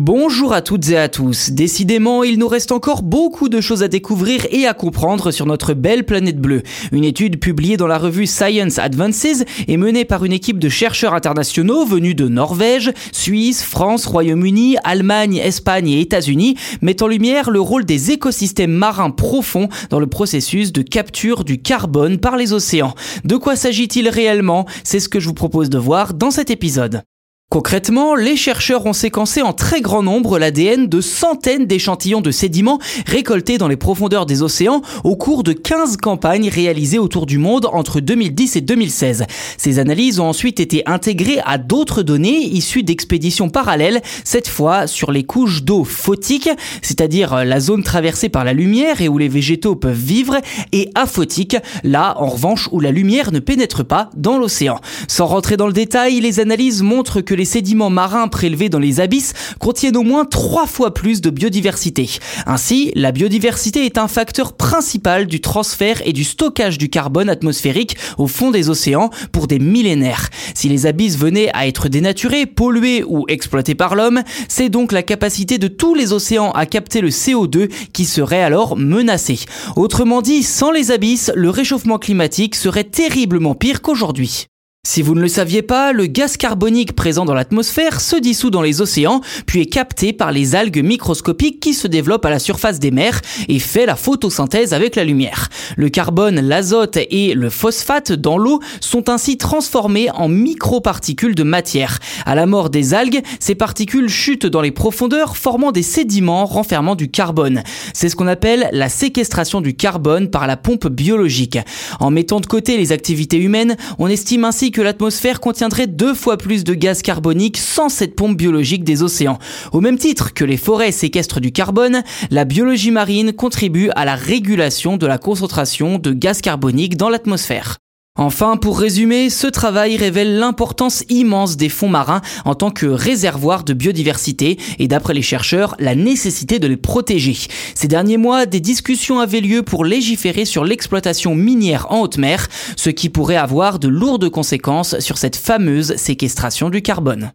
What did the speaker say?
Bonjour à toutes et à tous. Décidément, il nous reste encore beaucoup de choses à découvrir et à comprendre sur notre belle planète bleue. Une étude publiée dans la revue Science Advances est menée par une équipe de chercheurs internationaux venus de Norvège, Suisse, France, Royaume-Uni, Allemagne, Espagne et États-Unis, met en lumière le rôle des écosystèmes marins profonds dans le processus de capture du carbone par les océans. De quoi s'agit-il réellement? C'est ce que je vous propose de voir dans cet épisode. Concrètement, les chercheurs ont séquencé en très grand nombre l'ADN de centaines d'échantillons de sédiments récoltés dans les profondeurs des océans au cours de 15 campagnes réalisées autour du monde entre 2010 et 2016. Ces analyses ont ensuite été intégrées à d'autres données issues d'expéditions parallèles, cette fois sur les couches d'eau photique, c'est-à-dire la zone traversée par la lumière et où les végétaux peuvent vivre, et aphotique, là en revanche où la lumière ne pénètre pas dans l'océan. Sans rentrer dans le détail, les analyses montrent que les sédiments marins prélevés dans les abysses contiennent au moins trois fois plus de biodiversité. Ainsi, la biodiversité est un facteur principal du transfert et du stockage du carbone atmosphérique au fond des océans pour des millénaires. Si les abysses venaient à être dénaturés, pollués ou exploités par l'homme, c'est donc la capacité de tous les océans à capter le CO2 qui serait alors menacée. Autrement dit, sans les abysses, le réchauffement climatique serait terriblement pire qu'aujourd'hui. Si vous ne le saviez pas, le gaz carbonique présent dans l'atmosphère se dissout dans les océans, puis est capté par les algues microscopiques qui se développent à la surface des mers et fait la photosynthèse avec la lumière. Le carbone, l'azote et le phosphate dans l'eau sont ainsi transformés en microparticules de matière. À la mort des algues, ces particules chutent dans les profondeurs formant des sédiments renfermant du carbone. C'est ce qu'on appelle la séquestration du carbone par la pompe biologique. En mettant de côté les activités humaines, on estime ainsi que l'atmosphère contiendrait deux fois plus de gaz carbonique sans cette pompe biologique des océans. Au même titre que les forêts séquestrent du carbone, la biologie marine contribue à la régulation de la concentration de gaz carbonique dans l'atmosphère. Enfin, pour résumer, ce travail révèle l'importance immense des fonds marins en tant que réservoir de biodiversité et d'après les chercheurs, la nécessité de les protéger. Ces derniers mois, des discussions avaient lieu pour légiférer sur l'exploitation minière en haute mer, ce qui pourrait avoir de lourdes conséquences sur cette fameuse séquestration du carbone.